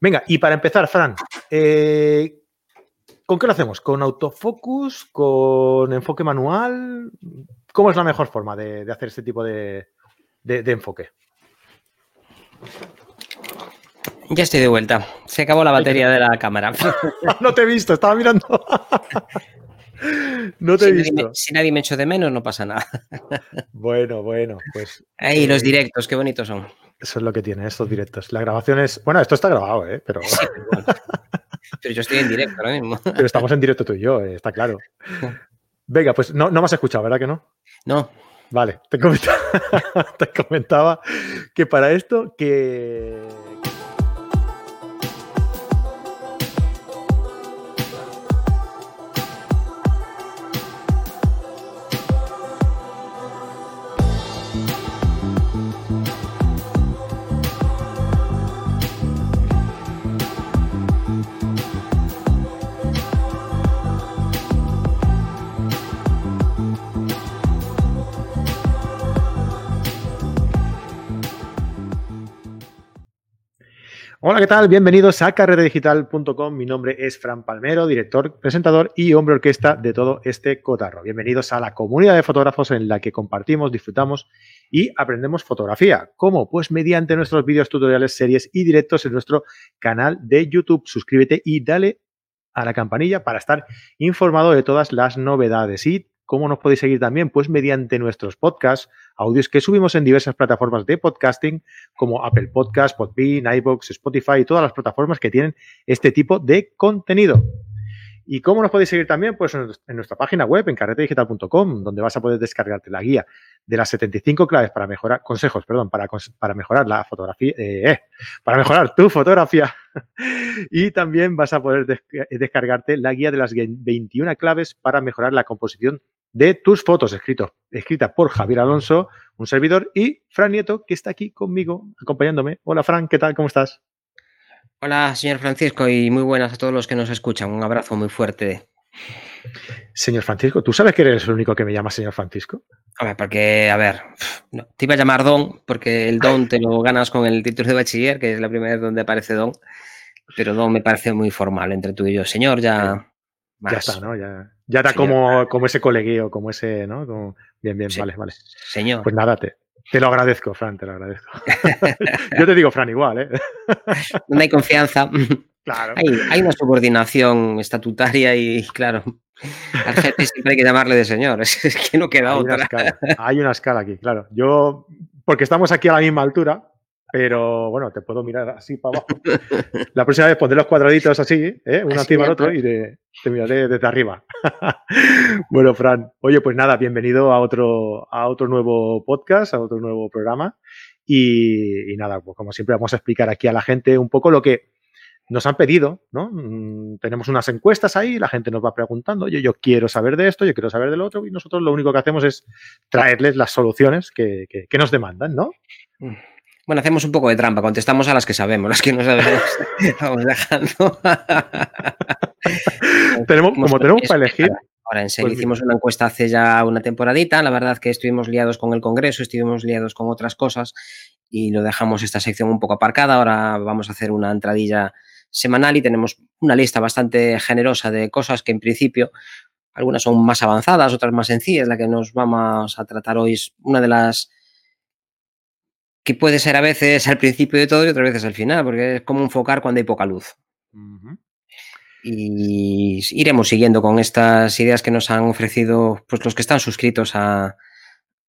Venga, y para empezar, Fran, eh, ¿con qué lo hacemos? ¿Con autofocus? ¿Con enfoque manual? ¿Cómo es la mejor forma de, hacer este tipo de, enfoque? Ya estoy de vuelta. Se acabó la batería de la cámara. no te he visto, estaba mirando. no te he visto. si nadie me echo de menos, no pasa nada. bueno, bueno, pues. Ahí, los eh, directos, qué bonitos son. Eso es lo que tiene estos directos. La grabación es. Bueno, esto está grabado, ¿eh? Pero. pero, yo estoy en directo ahora mismo. pero estamos en directo tú y yo, eh, está claro. Venga, pues no, no me has escuchado, ¿verdad que no? No. Vale, te comentaba, te comentaba que para esto que Hola, ¿qué tal? Bienvenidos a carretedigital.com. Mi nombre es Fran Palmero, director, presentador y hombre orquesta de todo este cotarro. Bienvenidos a la comunidad de fotógrafos en la que compartimos, disfrutamos y aprendemos fotografía. ¿Cómo? Pues mediante nuestros vídeos, tutoriales, series y directos en nuestro canal de YouTube. Suscríbete y dale a la campanilla para estar informado de todas las novedades. Y ¿Cómo nos podéis seguir también? Pues mediante nuestros podcasts, audios que subimos en diversas plataformas de podcasting como Apple Podcasts, Podbean, iVoox, Spotify y todas las plataformas que tienen este tipo de contenido. ¿Y cómo nos podéis seguir también? Pues en nuestra página web, en carretedigital.com, donde vas a poder descargarte la guía de las 75 claves para mejorar, consejos, perdón, para, para mejorar la fotografía, eh, eh, para mejorar tu fotografía. y también vas a poder descargarte la guía de las 21 claves para mejorar la composición de tus fotos, escrito, escrita por Javier Alonso, un servidor, y Fran Nieto, que está aquí conmigo, acompañándome. Hola, Fran, ¿qué tal? ¿Cómo estás? Hola, señor Francisco, y muy buenas a todos los que nos escuchan. Un abrazo muy fuerte. Señor Francisco, ¿tú sabes que eres el único que me llama señor Francisco? A ver, porque, a ver, te iba a llamar Don, porque el Don te lo ganas con el título de bachiller, que es la primera vez donde aparece Don, pero Don me parece muy formal entre tú y yo. Señor, ya... Ya está, ¿no? Ya, ya da como, como ese colegueo, como ese, ¿no? bien, bien, vale, vale. Señor. Pues nada, te, te lo agradezco, Fran, te lo agradezco. Yo te digo, Fran, igual, ¿eh? No hay confianza. Claro. Hay, una subordinación estatutaria y, claro, al jefe siempre hay que llamarle de señor. Es que no queda hay otra. Una escala, hay una escala aquí, claro. Yo, porque estamos aquí a la misma altura, pero bueno, te puedo mirar así para abajo. La próxima vez pondré los cuadraditos así, ¿eh? uno encima del otro, y te, miraré desde arriba. bueno, Fran, oye, pues nada, bienvenido a otro, a otro nuevo podcast, a otro nuevo programa. Y, nada, pues como siempre vamos a explicar aquí a la gente un poco lo que nos han pedido, ¿no? Mm, tenemos unas encuestas ahí, la gente nos va preguntando, yo, yo quiero saber de esto, yo quiero saber del otro, y nosotros lo único que hacemos es traerles las soluciones que, que nos demandan, ¿no? Mm. Bueno, hacemos un poco de trampa, contestamos a las que sabemos, las que no sabemos vamos dejando. tenemos, como tenemos para elegir. Ahora, en serio, pues hicimos una encuesta hace ya una temporadita. La verdad que estuvimos liados con el Congreso, estuvimos liados con otras cosas y lo dejamos esta sección un poco aparcada. Ahora vamos a hacer una entradilla semanal y tenemos una lista bastante generosa de cosas que en principio algunas son más avanzadas, otras más sencillas. La que nos vamos a tratar hoy es una de las que puede ser a veces al principio de todo y otras veces al final, porque es como enfocar cuando hay poca luz. Y iremos siguiendo con estas ideas que nos han ofrecido pues, los que están suscritos a,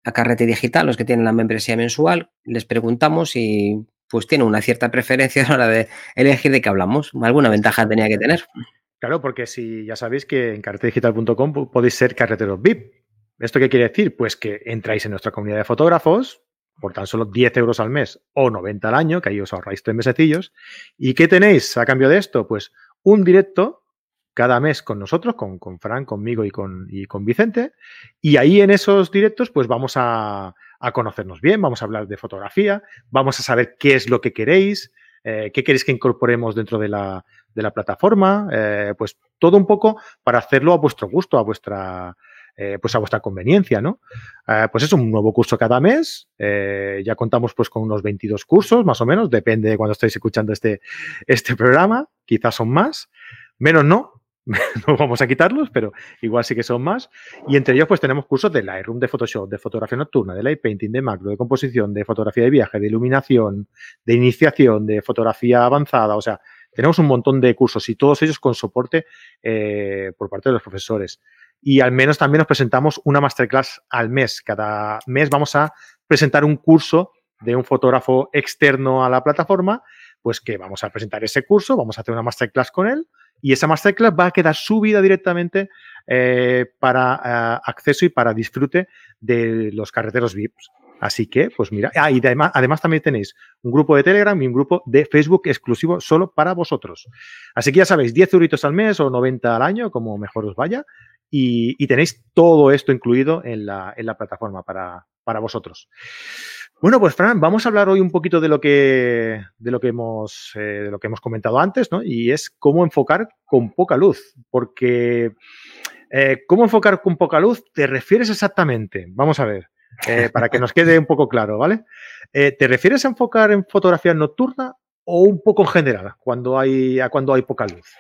a Carrete Digital, los que tienen la membresía mensual. Les preguntamos y pues tiene una cierta preferencia a la hora de elegir de qué hablamos. Alguna ventaja tenía que tener. Claro, porque si ya sabéis que en carretedigital.com podéis ser carreteros VIP. ¿Esto qué quiere decir? Pues que entráis en nuestra comunidad de fotógrafos, por tan solo 10 euros al mes o 90 al año, que ahí os ahorráis tres mesecillos. ¿Y qué tenéis a cambio de esto? Pues un directo cada mes con nosotros, con, con Fran, conmigo y con, y con Vicente. Y ahí en esos directos, pues vamos a, conocernos bien, vamos a hablar de fotografía, vamos a saber qué es lo que queréis, eh, qué queréis que incorporemos dentro de la, de la plataforma, eh, pues todo un poco para hacerlo a vuestro gusto, a vuestra eh, pues a vuestra conveniencia, ¿no? Eh, pues es un nuevo curso cada mes. Eh, ya contamos pues con unos 22 cursos, más o menos, depende de cuando estáis escuchando este, este programa. Quizás son más, menos no, no vamos a quitarlos, pero igual sí que son más. Y entre ellos, pues tenemos cursos de Lightroom, de Photoshop, de fotografía nocturna, de light painting, de macro, de composición, de fotografía de viaje, de iluminación, de iniciación, de fotografía avanzada. O sea, tenemos un montón de cursos y todos ellos con soporte por parte de los profesores y al menos también nos presentamos una masterclass al mes. Cada mes vamos a presentar un curso de un fotógrafo externo a la plataforma, pues que vamos a presentar ese curso, vamos a hacer una masterclass con él y esa masterclass va a quedar subida directamente eh, para eh, acceso y para disfrute de los carreteros VIPs. Así que, pues mira, ah, y además, además también tenéis un grupo de Telegram y un grupo de Facebook exclusivo solo para vosotros. Así que ya sabéis, 10 euritos al mes o 90 al año, como mejor os vaya, y, tenéis todo esto incluido en la, plataforma para, vosotros. Bueno, pues Fran, vamos a hablar hoy un poquito de lo que, de lo que, hemos, eh, de lo que hemos comentado antes, ¿no? Y es cómo enfocar con poca luz, porque eh, ¿cómo enfocar con poca luz? ¿Te refieres exactamente? Vamos a ver, eh, para que nos quede un poco claro, ¿vale? ¿Te refieres a enfocar en fotografía nocturna o un poco en general, cuando hay, cuando hay poca luz?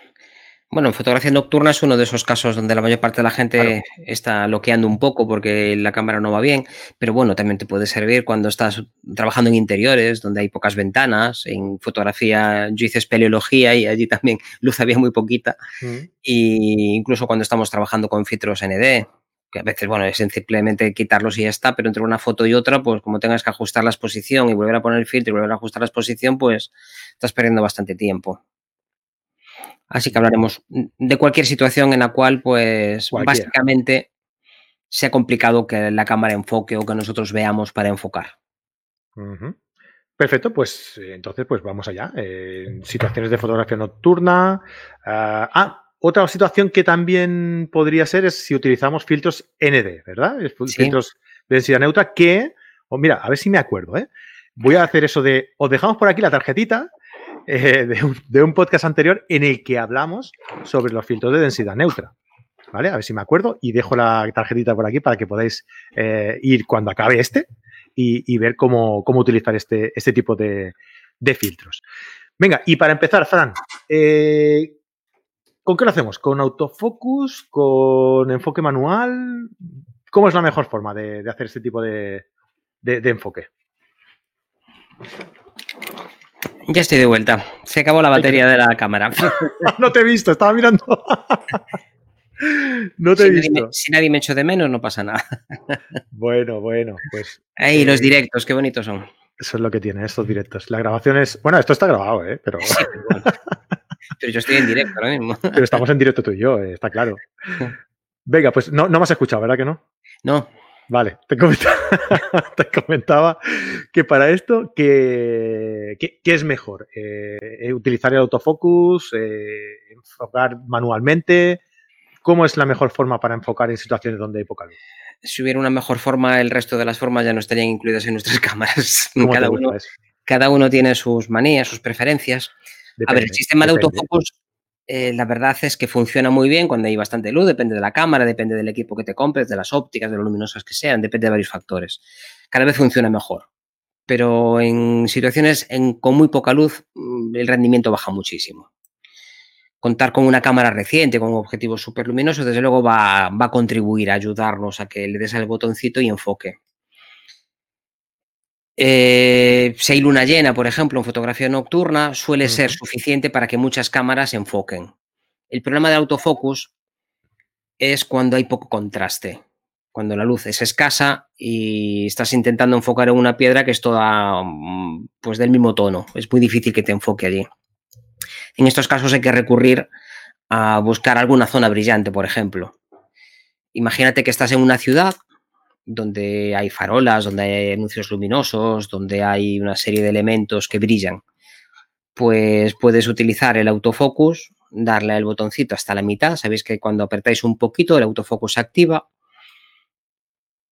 Bueno, en fotografía nocturna es uno de esos casos donde la mayor parte de la gente está bloqueando un poco porque la cámara no va bien, pero bueno, también te puede servir cuando estás trabajando en interiores, donde hay pocas ventanas. En fotografía yo hice espeleología y allí también luz había muy poquita. Mm. Y incluso cuando estamos trabajando con filtros ND, que a veces, bueno, es simplemente quitarlos y ya está, pero entre una foto y otra, pues como tengas que ajustar la exposición y volver a poner el filtro y volver a ajustar la exposición, pues estás perdiendo bastante tiempo. Así que hablaremos de cualquier situación en la cual, pues, básicamente sea complicado que la cámara enfoque o que nosotros veamos para enfocar. Perfecto, pues entonces pues vamos allá. situaciones de fotografía nocturna. ah, ah otra situación que también podría ser es si utilizamos filtros ND, ¿verdad? Filtros de densidad neutra que, o mira, a ver si me acuerdo, ¿eh? Voy a hacer eso de, os dejamos por aquí la tarjetita eh, de, un, podcast anterior en el que hablamos sobre los filtros de densidad neutra. ¿Vale? A ver si me acuerdo y dejo la tarjetita por aquí para que podáis eh, ir cuando acabe este y, ver cómo, utilizar este, este tipo de, filtros. Venga, y para empezar, Fran, eh, ¿con qué lo hacemos? ¿Con autofocus? ¿Con enfoque manual? ¿Cómo es la mejor forma de, hacer este tipo de, de enfoque? Ya estoy de vuelta. Se acabó la batería de la cámara. no te he visto, estaba mirando. no te he visto. si nadie me echó de menos, no pasa nada. bueno, bueno, pues. Ahí, los eh, directos, qué bonitos son. Eso es lo que tiene, estos directos. La grabación es. Bueno, esto está grabado, ¿eh? Pero. pero, yo estoy en directo ahora mismo. pero estamos en directo tú y yo, eh, está claro. Venga, pues no, no me has escuchado, ¿verdad que no? No. Vale, te comentaba, que para esto, ¿qué, es mejor? Eh, ¿Utilizar el autofocus? Eh, ¿Enfocar manualmente? ¿Cómo es la mejor forma para enfocar en situaciones donde hay poca luz? Si hubiera una mejor forma, el resto de las formas ya no estarían incluidas en nuestras cámaras. Cada uno, cada uno, tiene sus manías, sus preferencias. a ver, el sistema de autofocus eh, la verdad es que funciona muy bien cuando hay bastante luz, depende de la cámara, depende del equipo que te compres, de las ópticas, de lo luminosas que sean, depende de varios factores. Cada vez funciona mejor, pero en situaciones con muy poca luz mm, el rendimiento baja muchísimo. Contar con una cámara reciente, con objetivos súper luminosos, desde luego va, va a contribuir a ayudarnos a que le des al botoncito y enfoque. Eh, si hay luna llena, por ejemplo, en fotografía nocturna, suele ser suficiente para que muchas cámaras enfoquen. El problema del autofocus es cuando hay poco contraste, cuando la luz es escasa y estás intentando enfocar en una piedra que es toda mm, pues del mismo tono. Es muy difícil que te enfoque allí. En estos casos hay que recurrir a buscar alguna zona brillante, por ejemplo. Imagínate que estás en una ciudad donde hay farolas, donde hay anuncios luminosos, donde hay una serie de elementos que brillan, pues puedes utilizar el autofocus, darle al botoncito hasta la mitad. Sabéis que cuando apretáis un poquito el autofocus se activa.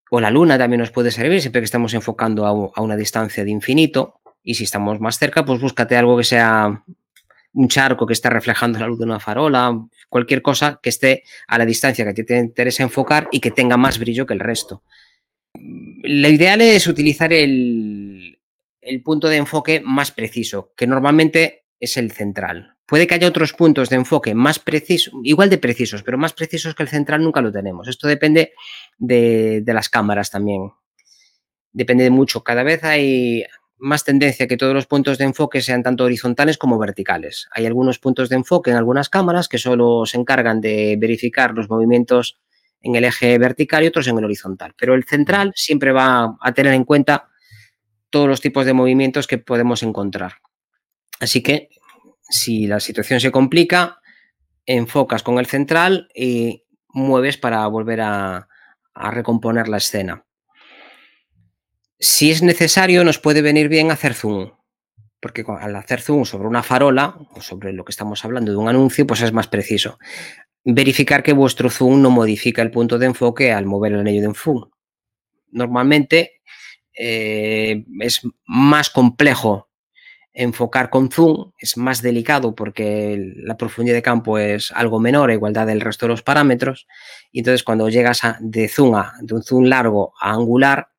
O la luna también nos puede servir siempre que estamos enfocando a, una distancia de infinito. Y si estamos más cerca, pues búscate algo que sea un charco que esté reflejando la luz de una farola, cualquier cosa que esté a la distancia que te interesa enfocar y que tenga más brillo que el resto. Lo ideal es utilizar el, punto de enfoque más preciso, que normalmente es el central. Puede que haya otros puntos de enfoque más precisos, igual de precisos, pero más precisos que el central nunca lo tenemos. Esto depende de, de las cámaras también. Depende de mucho. Cada vez hay, más tendencia que todos los puntos de enfoque sean tanto horizontales como verticales. Hay algunos puntos de enfoque en algunas cámaras que solo se encargan de verificar los movimientos en el eje vertical y otros en el horizontal. Pero el central siempre va a tener en cuenta todos los tipos de movimientos que podemos encontrar. Así que si la situación se complica, enfocas con el central y mueves para volver a, a recomponer la escena. Si es necesario, nos puede venir bien hacer zoom, porque al hacer zoom sobre una farola o sobre lo que estamos hablando de un anuncio, pues es más preciso. Verificar que vuestro zoom no modifica el punto de enfoque al mover el anillo de zoom. Normalmente eh, es más complejo enfocar con zoom, es más delicado porque la profundidad de campo es algo menor a igualdad del resto de los parámetros. Y entonces cuando llegas de zoom a, de un zoom largo a angular,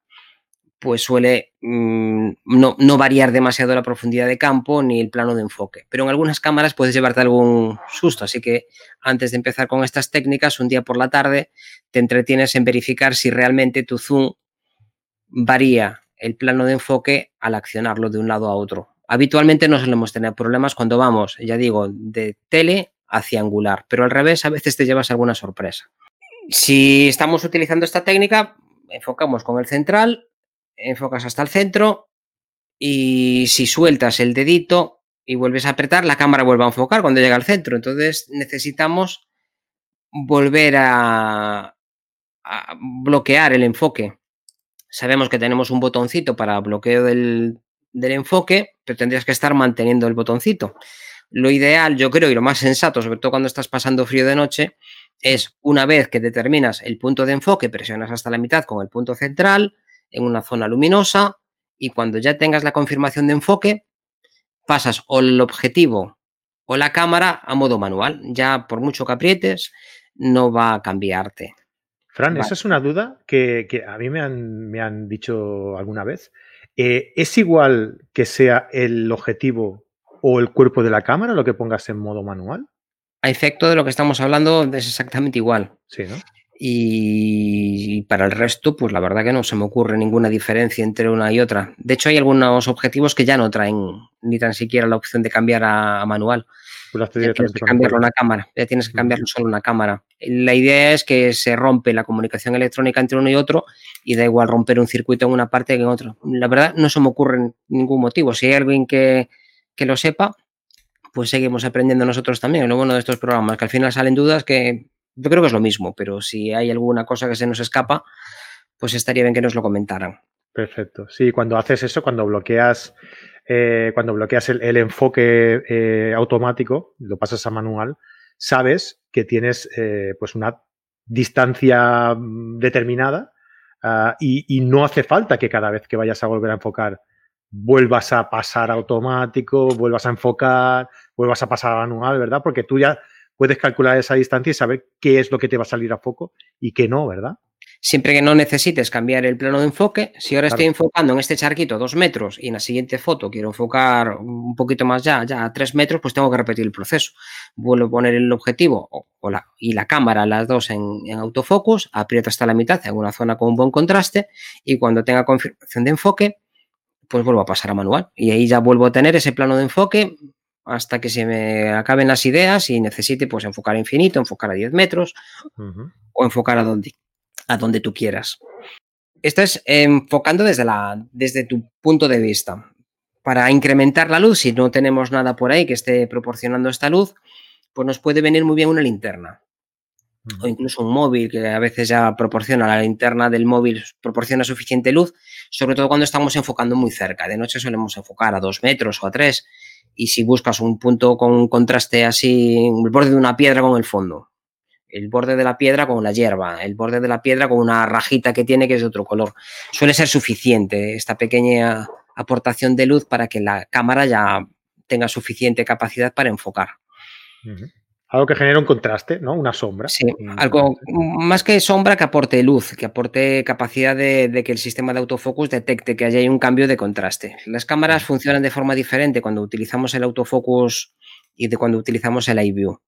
pues suele mmm, no, no, variar demasiado la profundidad de campo ni el plano de enfoque. Pero en algunas cámaras puedes llevarte algún susto, así que antes de empezar con estas técnicas, un día por la tarde te entretienes en verificar si realmente tu zoom varía el plano de enfoque al accionarlo de un lado a otro. Habitualmente no solemos tener problemas cuando vamos, ya digo, de tele hacia angular, pero al revés a veces te llevas alguna sorpresa. Si estamos utilizando esta técnica, enfocamos con el central, enfocas hasta el centro y si sueltas el dedito y vuelves a apretar, la cámara vuelve a enfocar cuando llega al centro. Entonces necesitamos volver a, bloquear el enfoque. Sabemos que tenemos un botoncito para bloqueo del, del enfoque, pero tendrías que estar manteniendo el botoncito. Lo ideal, yo creo, y lo más sensato, sobre todo cuando estás pasando frío de noche, es una vez que determinas el punto de enfoque, presionas hasta la mitad con el punto central, en una zona luminosa y cuando ya tengas la confirmación de enfoque, pasas o el objetivo o la cámara a modo manual. Ya por mucho que aprietes, no va a cambiarte. Fran, vale. esa es una duda que, que a mí me han, me han, dicho alguna vez. Eh, ¿Es igual que sea el objetivo o el cuerpo de la cámara lo que pongas en modo manual? A efecto de lo que estamos hablando, es exactamente igual. Sí, ¿no? Y para el resto, pues la verdad que no se me ocurre ninguna diferencia entre una y otra. De hecho, hay algunos objetivos que ya no traen ni tan siquiera la opción de cambiar a, a manual. Pues ya tienes que cambiarlo a una cámara. Ya tienes que cambiarlo solo a una cámara. La idea es que se rompe la comunicación electrónica entre uno y otro y da igual romper un circuito en una parte que en otro. La verdad, no se me ocurre ningún motivo. Si hay alguien que, que lo sepa, pues seguimos aprendiendo nosotros también. Lo bueno de estos programas, que al final salen dudas que yo creo que es lo mismo, pero si hay alguna cosa que se nos escapa, pues estaría bien que nos lo comentaran. Perfecto. Sí, cuando haces eso, cuando bloqueas, eh, cuando bloqueas el, enfoque eh, automático, lo pasas a manual, sabes que tienes eh, pues una distancia mm, determinada uh, y, y, no hace falta que cada vez que vayas a volver a enfocar vuelvas a pasar automático, vuelvas a enfocar, vuelvas a pasar a manual, ¿verdad? Porque tú ya puedes calcular esa distancia y saber qué es lo que te va a salir a foco y qué no, ¿verdad? Siempre que no necesites cambiar el plano de enfoque, si ahora claro. estoy enfocando en este charquito dos metros y en la siguiente foto quiero enfocar un poquito más ya, ya a tres metros, pues tengo que repetir el proceso. Vuelvo a poner el objetivo o, o la, y la cámara, las dos en, en autofocus, aprieto hasta la mitad en una zona con un buen contraste y cuando tenga confirmación de enfoque, pues vuelvo a pasar a manual. Y ahí ya vuelvo a tener ese plano de enfoque hasta que se me acaben las ideas y necesite pues enfocar infinito, enfocar a 10 metros uh -huh. o enfocar a donde, a donde tú quieras. Esto es enfocando desde, la, desde tu punto de vista. Para incrementar la luz, si no tenemos nada por ahí que esté proporcionando esta luz, pues nos puede venir muy bien una linterna. Uh -huh. O incluso un móvil que a veces ya proporciona, la linterna del móvil proporciona suficiente luz, sobre todo cuando estamos enfocando muy cerca. De noche solemos enfocar a dos metros o a tres y si buscas un punto con un contraste así, el borde de una piedra con el fondo, el borde de la piedra con la hierba, el borde de la piedra con una rajita que tiene que es de otro color, suele ser suficiente esta pequeña aportación de luz para que la cámara ya tenga suficiente capacidad para enfocar. Algo que genere un contraste, ¿no? Una sombra. Sí, algo más que sombra que aporte luz, que aporte capacidad de, que el sistema de autofocus detecte que haya un cambio de contraste. Las cámaras funcionan de forma diferente cuando utilizamos el autofocus y de cuando utilizamos el iView.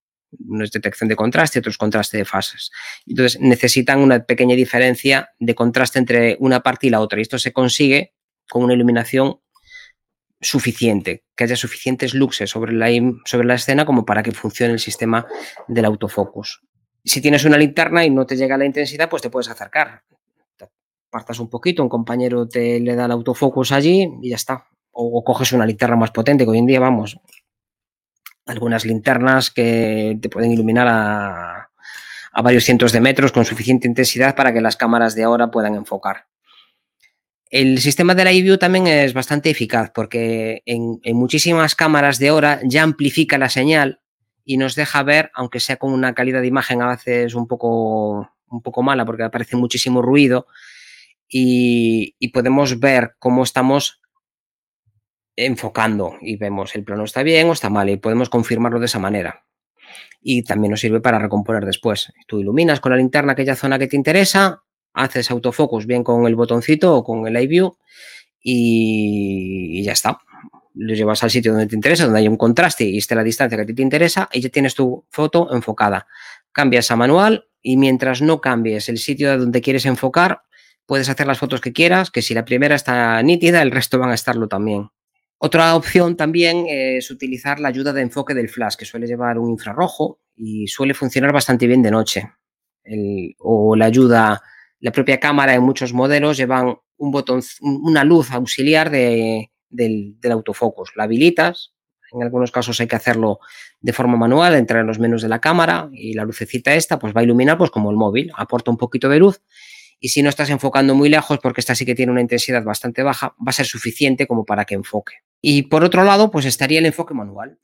Uno es detección de contraste, otro es contraste de fases. Entonces necesitan una pequeña diferencia de contraste entre una parte y la otra. Y esto se consigue con una iluminación suficiente, que haya suficientes luxes sobre la, sobre la escena como para que funcione el sistema del autofocus. Si tienes una linterna y no te llega la intensidad, pues te puedes acercar. Te apartas un poquito, un compañero te le da el autofocus allí y ya está. O, coges una linterna más potente, que hoy en día, vamos, algunas linternas que te pueden iluminar a, a varios cientos de metros con suficiente intensidad para que las cámaras de ahora puedan enfocar. El sistema de la iView también es bastante eficaz porque en, muchísimas cámaras de hora ya amplifica la señal y nos deja ver, aunque sea con una calidad de imagen a veces un poco, un poco mala porque aparece muchísimo ruido y, podemos ver cómo estamos enfocando y vemos el plano está bien o está mal y podemos confirmarlo de esa manera. Y también nos sirve para recomponer después. Tú iluminas con la linterna aquella zona que te interesa, haces autofocus bien con el botoncito o con el iView y, y ya está. Lo llevas al sitio donde te interesa, donde hay un contraste y esté la distancia que a ti te interesa y ya tienes tu foto enfocada. Cambias a manual y mientras no cambies el sitio donde quieres enfocar, puedes hacer las fotos que quieras, que si la primera está nítida, el resto van a estarlo también. Otra opción también es utilizar la ayuda de enfoque del flash, que suele llevar un infrarrojo y suele funcionar bastante bien de noche. o la ayuda la propia cámara en muchos modelos llevan un botón, una luz auxiliar del, autofocus. La habilitas, en algunos casos hay que hacerlo de forma manual, entrar en los menús de la cámara y la lucecita esta pues va a iluminar pues como el móvil, aporta un poquito de luz y si no estás enfocando muy lejos, porque esta sí que tiene una intensidad bastante baja, va a ser suficiente como para que enfoque. Y por otro lado, pues estaría el enfoque manual,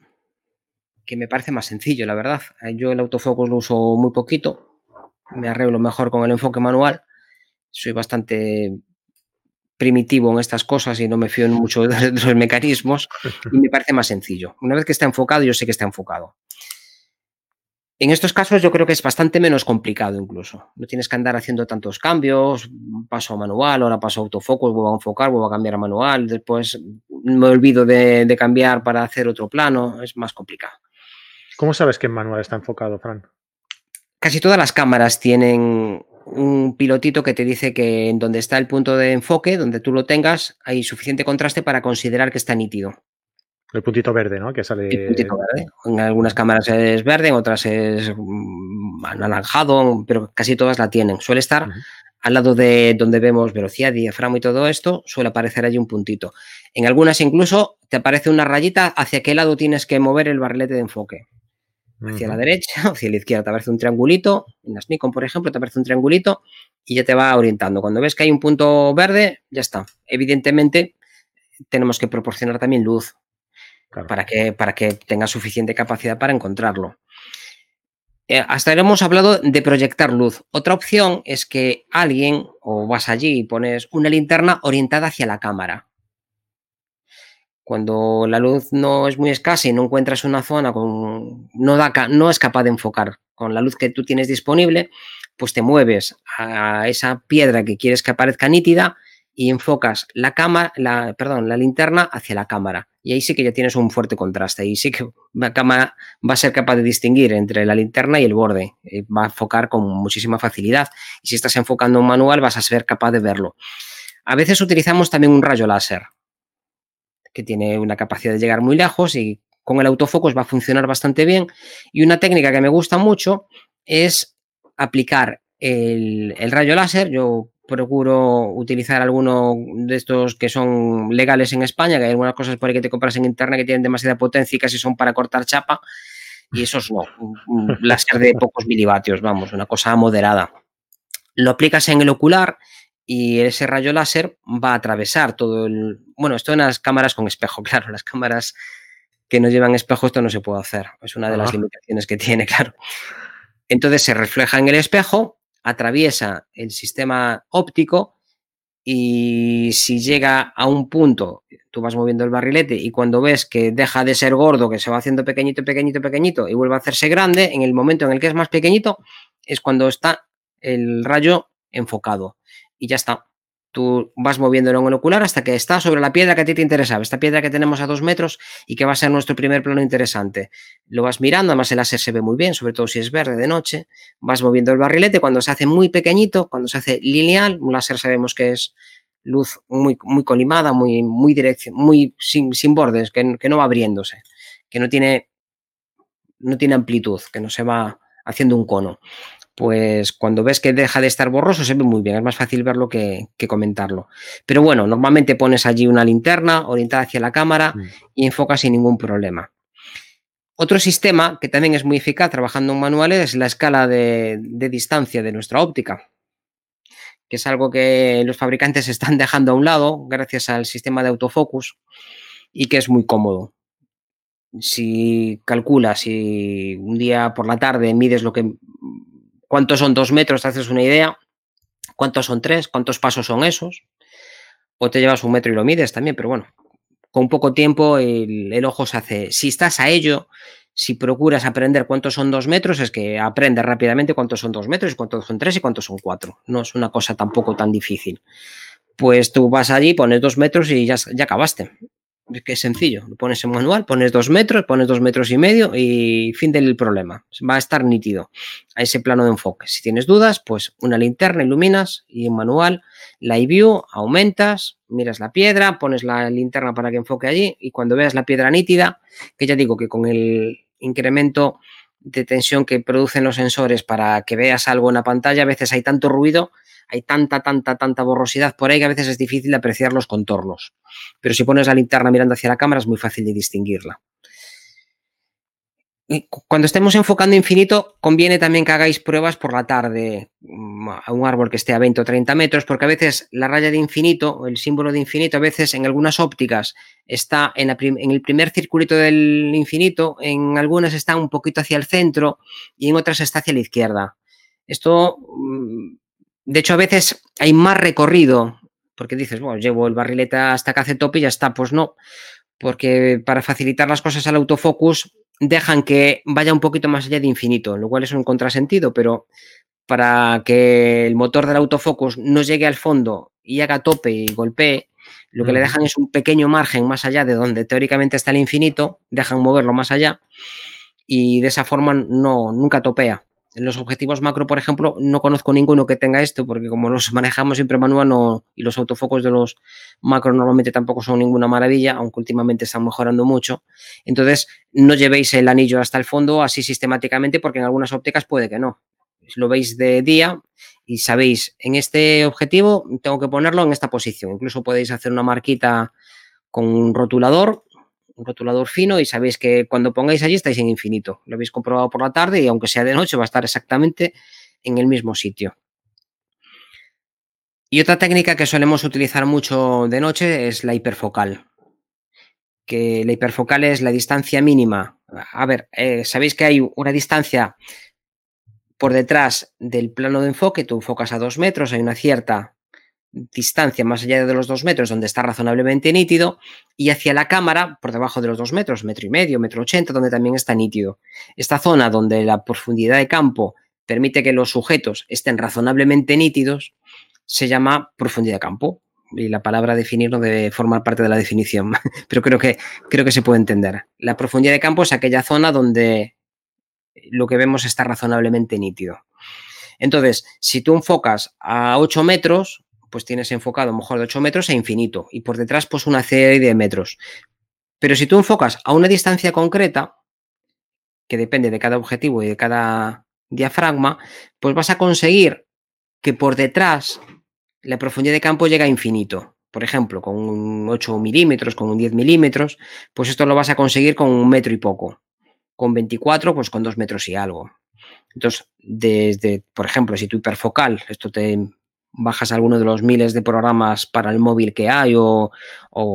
que me parece más sencillo, la verdad. Yo el autofocus lo uso muy poquito, me arreglo mejor con el enfoque manual. Soy bastante primitivo en estas cosas y no me fío en mucho de los mecanismos y me parece más sencillo. Una vez que está enfocado, yo sé que está enfocado. En estos casos yo creo que es bastante menos complicado incluso. No tienes que andar haciendo tantos cambios, paso a manual, ahora paso a autofocus, vuelvo a enfocar, vuelvo a cambiar a manual, después me olvido de, de cambiar para hacer otro plano, es más complicado. ¿Cómo sabes que en manual está enfocado, Fran? Casi todas las cámaras tienen un pilotito que te dice que en donde está el punto de enfoque, donde tú lo tengas, hay suficiente contraste para considerar que está nítido. El puntito verde, ¿no? Que sale. El puntito verde. En algunas cámaras es verde, en otras es mm, anaranjado, pero casi todas la tienen. Suele estar al lado de donde vemos velocidad, diafragma y todo esto, suele aparecer allí un puntito. En algunas incluso te aparece una rayita hacia qué lado tienes que mover el barrilete de enfoque hacia la derecha, hacia la izquierda te aparece un triangulito, en las Nikon, por ejemplo, te aparece un triangulito y ya te va orientando. Cuando ves que hay un punto verde, ya está. Evidentemente, tenemos que proporcionar también luz para, que, para que tenga suficiente capacidad para encontrarlo. Eh, hasta ahora hemos hablado de proyectar luz. Otra opción es que alguien, o vas allí y pones una linterna orientada hacia la cámara. Cuando la luz no es muy escasa y no encuentras una zona con. no, no es capaz de enfocar con la luz que tú tienes disponible, pues te mueves a esa piedra que quieres que aparezca nítida y enfocas la cámara, perdón, la linterna hacia la cámara. Y ahí sí que ya tienes un fuerte contraste. Y sí que la cámara va a ser capaz de distinguir entre la linterna y el borde. Eh, va a enfocar con muchísima facilidad. Y si estás enfocando un manual, vas a ser capaz de verlo. A veces utilizamos también un rayo láser que tiene una capacidad de llegar muy lejos y con el autofocus va a funcionar bastante bien. Y una técnica que me gusta mucho es aplicar el, rayo láser. Yo procuro utilizar alguno de estos que son legales en España, que hay algunas cosas por ahí que te compras en internet que tienen demasiada potencia y casi son para cortar chapa. Y esos no, un láser de pocos milivatios, vamos, una cosa moderada. Lo aplicas en el ocular y ese rayo láser va a atravesar todo el... Bueno, esto en las cámaras con espejo, claro, las cámaras que no llevan espejo esto no se puede hacer, es una de las limitaciones que tiene, claro. Entonces se refleja en el espejo, atraviesa el sistema óptico y si llega a un punto, tú vas moviendo el barrilete y cuando ves que deja de ser gordo, que se va haciendo pequeñito, pequeñito, pequeñito y vuelve a hacerse grande, en el momento en el que es más pequeñito, es cuando está el rayo enfocado. Y ya está. Tú vas moviéndolo en el ocular hasta que está sobre la piedra que a ti te interesaba. Esta piedra que tenemos a dos metros y que va a ser nuestro primer plano interesante. Lo vas mirando, además el láser se ve muy bien, sobre todo si es verde de noche. Vas moviendo el barrilete. Cuando se hace muy pequeñito, cuando se hace lineal, un láser sabemos que es luz muy, muy colimada, muy, muy dirección, muy sin, sin bordes, que, que, no va abriéndose, que no tiene, no tiene amplitud, que no se va haciendo un cono pues cuando ves que deja de estar borroso se ve muy bien, es más fácil verlo que, comentarlo. Pero bueno, normalmente pones allí una linterna orientada hacia la cámara mm. y enfocas sin ningún problema. Otro sistema que también es muy eficaz trabajando en manuales es la escala de, distancia de nuestra óptica, que es algo que los fabricantes están dejando a un lado gracias al sistema de autofocus y que es muy cómodo si calculas y un día por la tarde mides lo que ¿Cuántos son dos metros? Te haces una idea. ¿Cuántos son tres? ¿Cuántos pasos son esos? O te llevas un metro y lo mides también, pero bueno, con poco tiempo el, ojo se hace. Si estás a ello, si procuras aprender cuántos son dos metros, es que aprendes rápidamente cuántos son dos metros, cuántos son tres y cuántos son cuatro. No es una cosa tampoco tan difícil. Pues tú vas allí, pones dos metros y ya, ya acabaste que es sencillo. Lo pones en manual, pones dos metros, pones dos metros y medio y fin del problema. Va a estar nítido a ese plano de enfoque. Si tienes dudas, pues una linterna iluminas y en manual la view aumentas, miras la piedra, pones la linterna para que enfoque allí y cuando veas la piedra nítida, que ya digo que con el incremento de tensión que producen los sensores para que veas algo en la pantalla, a veces hay tanto ruido hay tanta, tanta, tanta borrosidad por ahí que a veces es difícil apreciar los contornos. Pero si pones la linterna mirando hacia la cámara es muy fácil de distinguirla. Cuando estemos enfocando infinito, conviene también que hagáis pruebas por la tarde mm, a un árbol que esté a 20 o 30 metros, porque a veces la raya de infinito, el símbolo de infinito, a veces en algunas ópticas está en, en, el primer circulito del infinito, en algunas está un poquito hacia el centro y en otras está hacia la izquierda. Esto mm, de hecho, a veces hay más recorrido, porque dices, bueno, llevo el barrilete hasta que hace tope y ya está. Pues no, porque para facilitar las cosas al autofocus dejan que vaya un poquito más allá de infinito, lo cual es un contrasentido, pero para que el motor del autofocus no llegue al fondo y haga tope y golpee, lo que le dejan es un pequeño margen más allá de donde teóricamente está el infinito, dejan moverlo más allá y de esa forma no, nunca topea. En los objetivos macro, por ejemplo, no conozco ninguno que tenga esto, porque como los manejamos siempre manual y los autofocos de los macro normalmente tampoco son ninguna maravilla, aunque últimamente están mejorando mucho. Entonces, no llevéis el anillo hasta el fondo así sistemáticamente, porque en algunas ópticas puede que no. Lo veis de día y sabéis, en este objetivo tengo que ponerlo en esta posición. Incluso podéis hacer una marquita con un rotulador un rotulador fino y sabéis que cuando pongáis allí estáis en infinito. Lo habéis comprobado por la tarde y aunque sea de noche va a estar exactamente en el mismo sitio. Y otra técnica que solemos utilizar mucho de noche es la hiperfocal. Que la hiperfocal es la distancia mínima. A ver, eh, sabéis que hay una distancia por detrás del plano de enfoque, tú enfocas a dos metros, hay una cierta distancia más allá de los dos metros donde está razonablemente nítido y hacia la cámara por debajo de los dos metros, metro y medio, metro ochenta, donde también está nítido. Esta zona donde la profundidad de campo permite que los sujetos estén razonablemente nítidos se llama profundidad de campo y la palabra definir no debe formar parte de la definición, pero creo que, creo que se puede entender. La profundidad de campo es aquella zona donde lo que vemos está razonablemente nítido. Entonces, si tú enfocas a 8 metros, pues tienes enfocado mejor de 8 metros a infinito y por detrás pues una serie de metros. Pero si tú enfocas a una distancia concreta, que depende de cada objetivo y de cada diafragma, pues vas a conseguir que por detrás la profundidad de campo llegue a infinito. Por ejemplo, con un 8 milímetros, con un 10 milímetros, pues esto lo vas a conseguir con un metro y poco. Con 24, pues con dos metros y algo. Entonces, desde, por ejemplo, si tu hiperfocal, esto te bajas alguno de los miles de programas para el móvil que hay o,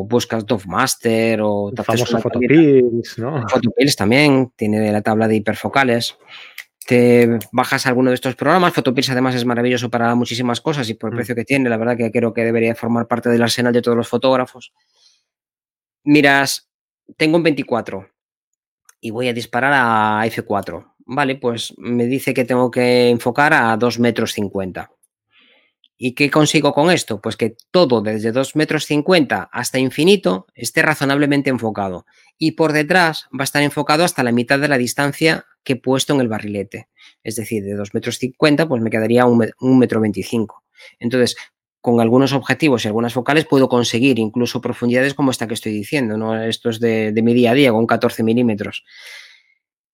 buscas Dovemaster o te famoso Photopills, ¿no? Photopills también tiene la tabla de hiperfocales. te bajas alguno de estos programas. Photopills además es maravilloso para muchísimas cosas y por el mm. precio que tiene, la verdad que creo que debería formar parte del arsenal de todos los fotógrafos. Miras, tengo un 24 y voy a disparar a F4. Vale, pues me dice que tengo que enfocar a 2 metros 50. ¿Y qué consigo con esto? Pues que todo desde 2 metros 50 hasta infinito esté razonablemente enfocado. Y por detrás va a estar enfocado hasta la mitad de la distancia que he puesto en el barrilete. Es decir, de 2 metros 50, pues me quedaría un, metro 25. Entonces, con algunos objetivos y algunas focales puedo conseguir incluso profundidades como esta que estoy diciendo. ¿no? Esto es de, mi día a día, con 14 milímetros.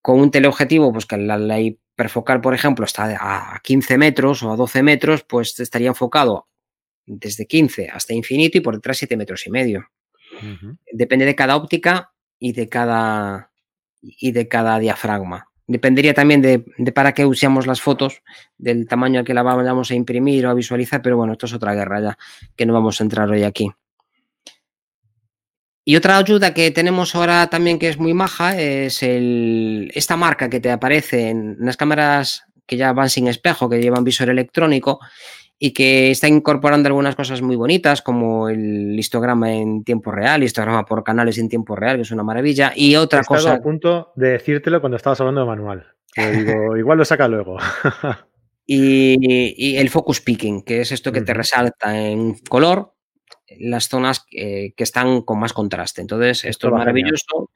Con un teleobjetivo, pues que la, la hiperfocal, por ejemplo, está a 15 metros o a 12 metros, pues estaría enfocado desde 15 hasta infinito y por detrás 7 metros y medio. Depende de cada óptica y de cada, y de cada diafragma. Dependería también de, para qué usamos las fotos, del tamaño al que la vamos a imprimir o a visualizar, pero bueno, esto es otra guerra ya, que no vamos a entrar hoy aquí. Y otra ayuda que tenemos ahora también que es muy maja es el, esta marca que te aparece en las cámaras que ya van sin espejo, que llevan visor electrónico y que está incorporando algunas cosas muy bonitas como el histograma en tiempo real, histograma por canales en tiempo real, que es una maravilla. Y otra He cosa... a punto de decírtelo cuando estabas hablando de manual. digo, igual lo saca luego. y, el focus picking, que es esto que te resalta en color las zonas que, están con más contraste. Entonces, esto, es maravilloso.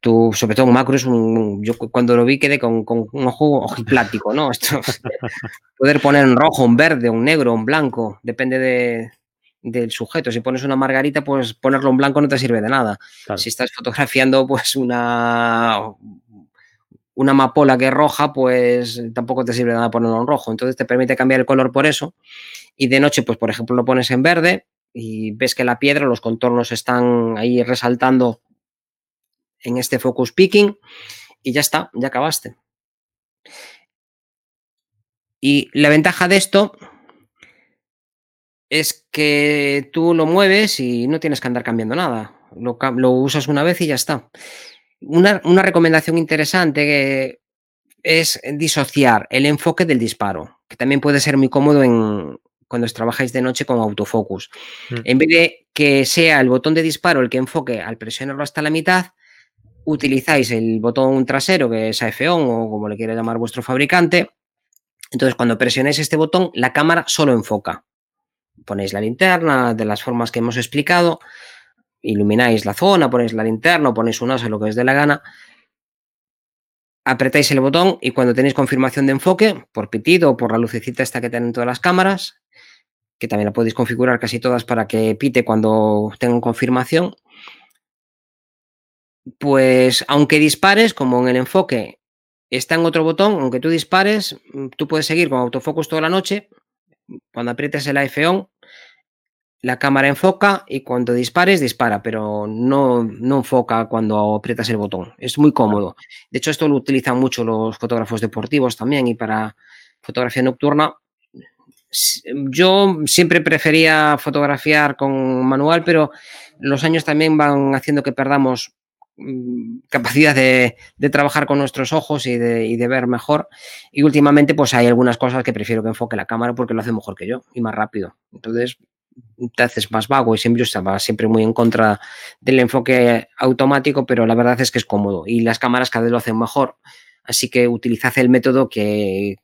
Tú, sobre todo un macro, es un. Yo cuando lo vi quedé con, un ojo ojiplático, ¿no? Esto, poder poner un rojo, un verde, un negro, un blanco, depende de, del sujeto. Si pones una margarita, pues ponerlo en blanco no te sirve de nada. Si estás fotografiando, pues una una amapola que es roja, pues tampoco te sirve de nada ponerlo en rojo. Entonces te permite cambiar el color por eso. Y de noche, pues por ejemplo, lo pones en verde y ves que la piedra, los contornos están ahí resaltando en este focus picking y ya está, ya acabaste. Y la ventaja de esto es que tú lo mueves y no tienes que andar cambiando nada. Lo, usas una vez y ya está. Una, una recomendación interesante es disociar el enfoque del disparo, que también puede ser muy cómodo en, cuando trabajáis de noche con autofocus. Mm. En vez de que sea el botón de disparo el que enfoque al presionarlo hasta la mitad, utilizáis el botón trasero, que es AF-ON o como le quiere llamar vuestro fabricante. Entonces, cuando presionéis este botón, la cámara solo enfoca. Ponéis la linterna de las formas que hemos explicado, ilumináis la zona, ponéis la linterna, ponéis un asa, lo que os dé la gana, apretáis el botón y cuando tenéis confirmación de enfoque, por pitido o por la lucecita esta que tienen todas las cámaras, que también la podéis configurar casi todas para que pite cuando tengan confirmación. Pues aunque dispares, como en el enfoque está en otro botón, aunque tú dispares, mm, tú puedes seguir con autofocus toda la noche. Cuando aprietes el iPhone, la cámara enfoca y cuando dispares, dispara, pero no, no enfoca cuando aprietas el botón. Es muy cómodo. De hecho, esto lo utilizan mucho los fotógrafos deportivos también y para fotografía nocturna yo siempre prefería fotografiar con manual, pero los años también van haciendo que perdamos mm, capacidad de, trabajar con nuestros ojos y de, ver mejor. Y últimamente, pues hay algunas cosas que prefiero que enfoque la cámara porque lo hace mejor que yo y más rápido. Entonces, te haces más vago y siempre yo estaba siempre muy en contra del enfoque automático, pero la verdad es que es cómodo y las cámaras cada vez lo hacen mejor. Así que utilizad el método que,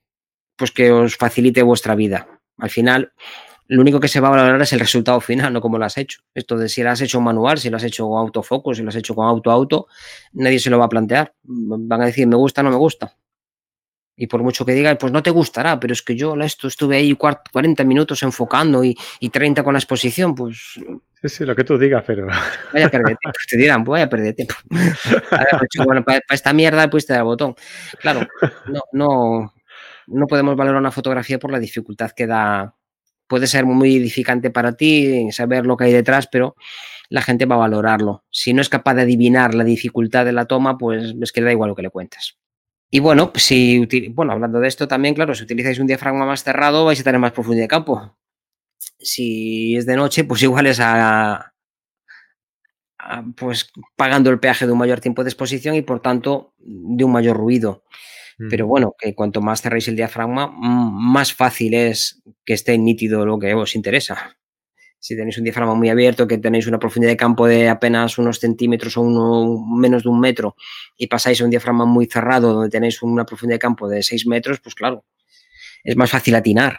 pues que os facilite vuestra vida al final lo único que se va a valorar es el resultado final, no cómo lo has hecho. Esto de si lo has hecho manual, si lo has hecho con autofocus, si lo has hecho con auto-auto, nadie se lo va a plantear. Van a decir, me gusta, no me gusta. Y por mucho que diga, pues no te gustará, pero es que yo esto estuve ahí 40 minutos enfocando y, 30 con la exposición, pues... Sí, sí, lo que tú digas, pero... Vaya a perder tiempo. Te dirán, voy a perder tiempo. bueno, para, esta mierda pues te da el botón. Claro, no, no, no podemos valorar una fotografía por la dificultad que da. Puede ser muy edificante para ti saber lo que hay detrás, pero la gente va a valorarlo. Si no es capaz de adivinar la dificultad de la toma, pues es que le da igual lo que le cuentes. Y bueno, pues si, bueno, hablando de esto también, claro, si utilizáis un diafragma más cerrado, vais a tener más profundidad de campo. Si es de noche, pues igual es a, pues pagando el peaje de un mayor tiempo de exposición y por tanto de un mayor ruido. Pero bueno, que cuanto más cerréis el diafragma, más fácil es que esté nítido lo que os interesa. Si tenéis un diafragma muy abierto, que tenéis una profundidad de campo de apenas unos centímetros o uno, menos de un metro y pasáis a un diafragma muy cerrado donde tenéis una profundidad de campo de 6 metros, pues claro, es más fácil atinar.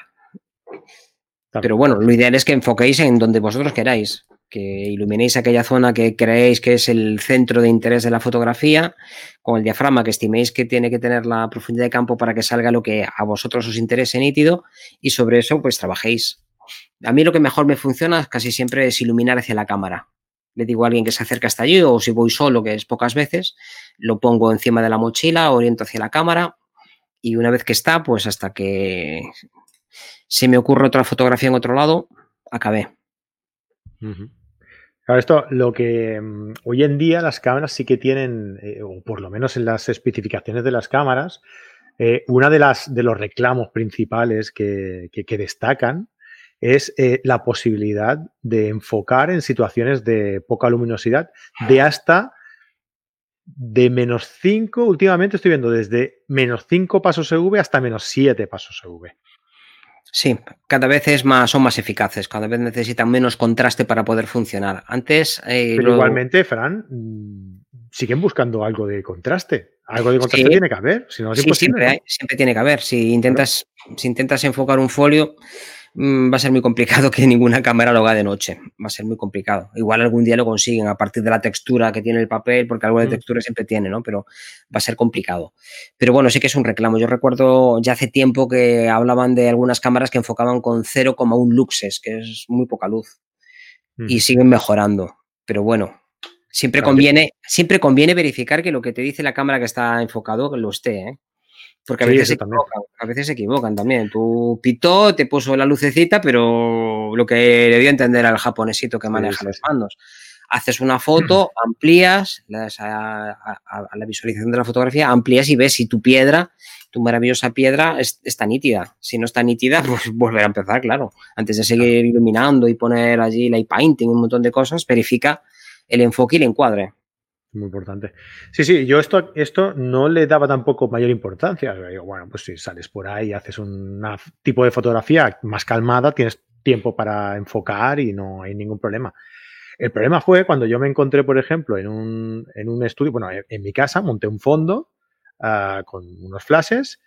Pero bueno, lo ideal es que enfoquéis en donde vosotros queráis, que iluminéis aquella zona que creéis que es el centro de interés de la fotografía, con el diafragma que estiméis que tiene que tener la profundidad de campo para que salga lo que a vosotros os interese nítido y sobre eso pues trabajéis. A mí lo que mejor me funciona casi siempre es iluminar hacia la cámara. Le digo a alguien que se acerca hasta allí o si voy solo, que es pocas veces, lo pongo encima de la mochila, oriento hacia la cámara y una vez que está, pues hasta que se me ocurre otra fotografía en otro lado, acabé. Claro, esto, lo que mm, hoy en día las cámaras sí que tienen, eh, o por lo menos en las especificaciones de las cámaras, eh, una de las de los reclamos principales que, destacan es eh, la posibilidad de enfocar en situaciones de poca luminosidad de hasta de menos 5, últimamente estoy viendo desde menos 5 pasos EV hasta menos 7 pasos EV. Sí, cada vez es más, son más eficaces, cada vez necesitan menos contraste para poder funcionar. Antes. Eh, Pero igualmente, Fran, mm, siguen buscando algo de contraste. Algo de contraste tiene que haber, si no es imposible. Siempre, tiene que haber. Si intentas, si intentas enfocar un folio, va a ser muy complicado que ninguna cámara lo haga de noche. Va a ser muy complicado. Igual algún día lo consiguen a partir de la textura que tiene el papel, porque algo de mm. textura siempre tiene, ¿no? Pero va a ser complicado. Pero bueno, sí que es un reclamo. Yo recuerdo ya hace tiempo que hablaban de algunas cámaras que enfocaban con 0,1 luxes, que es muy poca luz. Y mm. siguen mejorando. Pero bueno, siempre conviene, siempre conviene verificar que lo que te dice la cámara que está enfocado lo esté, ¿eh? Porque a, veces se equivocan, a veces se equivocan también. Tu pitó, te puso la lucecita, pero lo que debió entender al japonesito que maneja los mandos. Haces una foto, amplías, a, la visualización de la fotografía, amplías y ves si tu piedra, tu maravillosa piedra, está nítida. Si no está nítida, pues volver a empezar, claro. Antes de seguir iluminando y poner allí light painting, un montón de cosas, verifica el enfoque y el encuadre. Muy importante. Sí, sí, yo esto, esto no le daba tampoco mayor importancia. bueno, pues si sales por ahí, haces un tipo de fotografía más calmada, tienes tiempo para enfocar y no hay ningún problema. El problema fue cuando yo me encontré, por ejemplo, en un, en un estudio, bueno, en mi casa monté un fondo ah, con unos flashes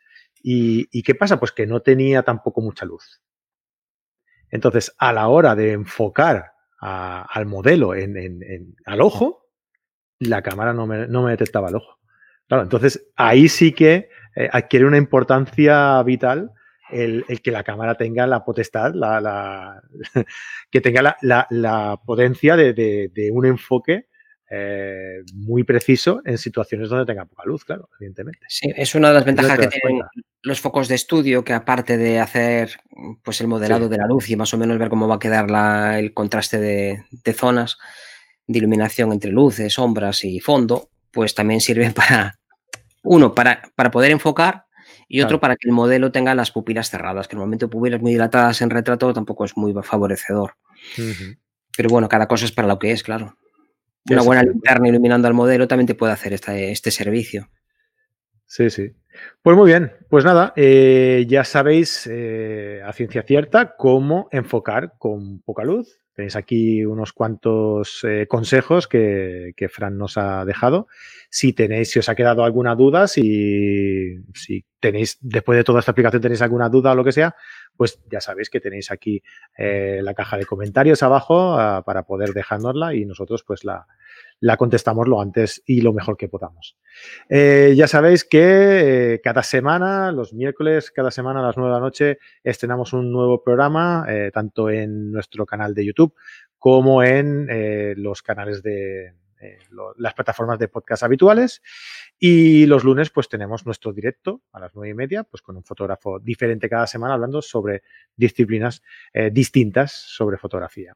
y, ¿qué pasa? Pues que no tenía tampoco mucha luz. Entonces, a la hora de enfocar al modelo en, al ojo, la cámara no me, detectaba el ojo. Claro, entonces ahí sí que eh, adquiere una importancia vital el, que la cámara tenga la potestad, la, que tenga la, potencia de, un enfoque eh, muy preciso en situaciones donde tenga poca luz, claro, evidentemente. Sí, es una de las ventajas que tienen los focos de estudio, que aparte de hacer pues, el modelado de la luz y más o menos ver cómo va a quedar el contraste de, de zonas, de iluminación entre luces, sombras y fondo, pues también sirve para, uno, para, para poder enfocar y otro para que el modelo tenga las pupilas cerradas, que normalmente pupilas muy dilatadas en retrato tampoco es muy favorecedor. Pero bueno, cada cosa es para lo que es, claro. Una buena linterna iluminando al modelo también te puede hacer este, este servicio. Sí, sí. Pues muy bien, pues nada, eh, ya sabéis eh, a ciencia cierta cómo enfocar con poca luz Tenéis aquí unos cuantos eh, consejos que, Fran nos ha dejado. Si tenéis, si os ha quedado alguna duda, si, si tenéis, después de toda esta explicación, tenéis alguna duda o lo que sea, pues ya sabéis que tenéis aquí eh, la caja de comentarios abajo ah, para poder dejárnosla y nosotros pues la, la contestamos lo antes y lo mejor que podamos. Eh, ya sabéis que eh, cada semana, los miércoles, cada semana a las 9 de la noche, estrenamos un nuevo programa, tanto en nuestro canal de YouTube como en los canales de las plataformas de podcast habituales. Y los lunes, pues tenemos nuestro directo a las nueve y media, pues con un fotógrafo diferente cada semana hablando sobre disciplinas distintas sobre fotografía.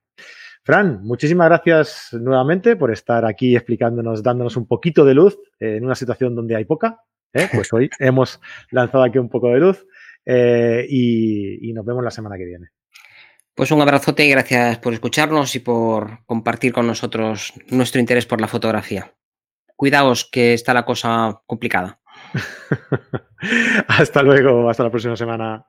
Fran, muchísimas gracias nuevamente por estar aquí explicándonos, dándonos un poquito de luz en una situación donde hay poca. ¿eh? Pues hoy hemos lanzado aquí un poco de luz eh, y, nos vemos la semana que viene. Pues un abrazote y gracias por escucharnos y por compartir con nosotros nuestro interés por la fotografía. Cuidaos que está la cosa complicada. hasta luego, hasta la próxima semana.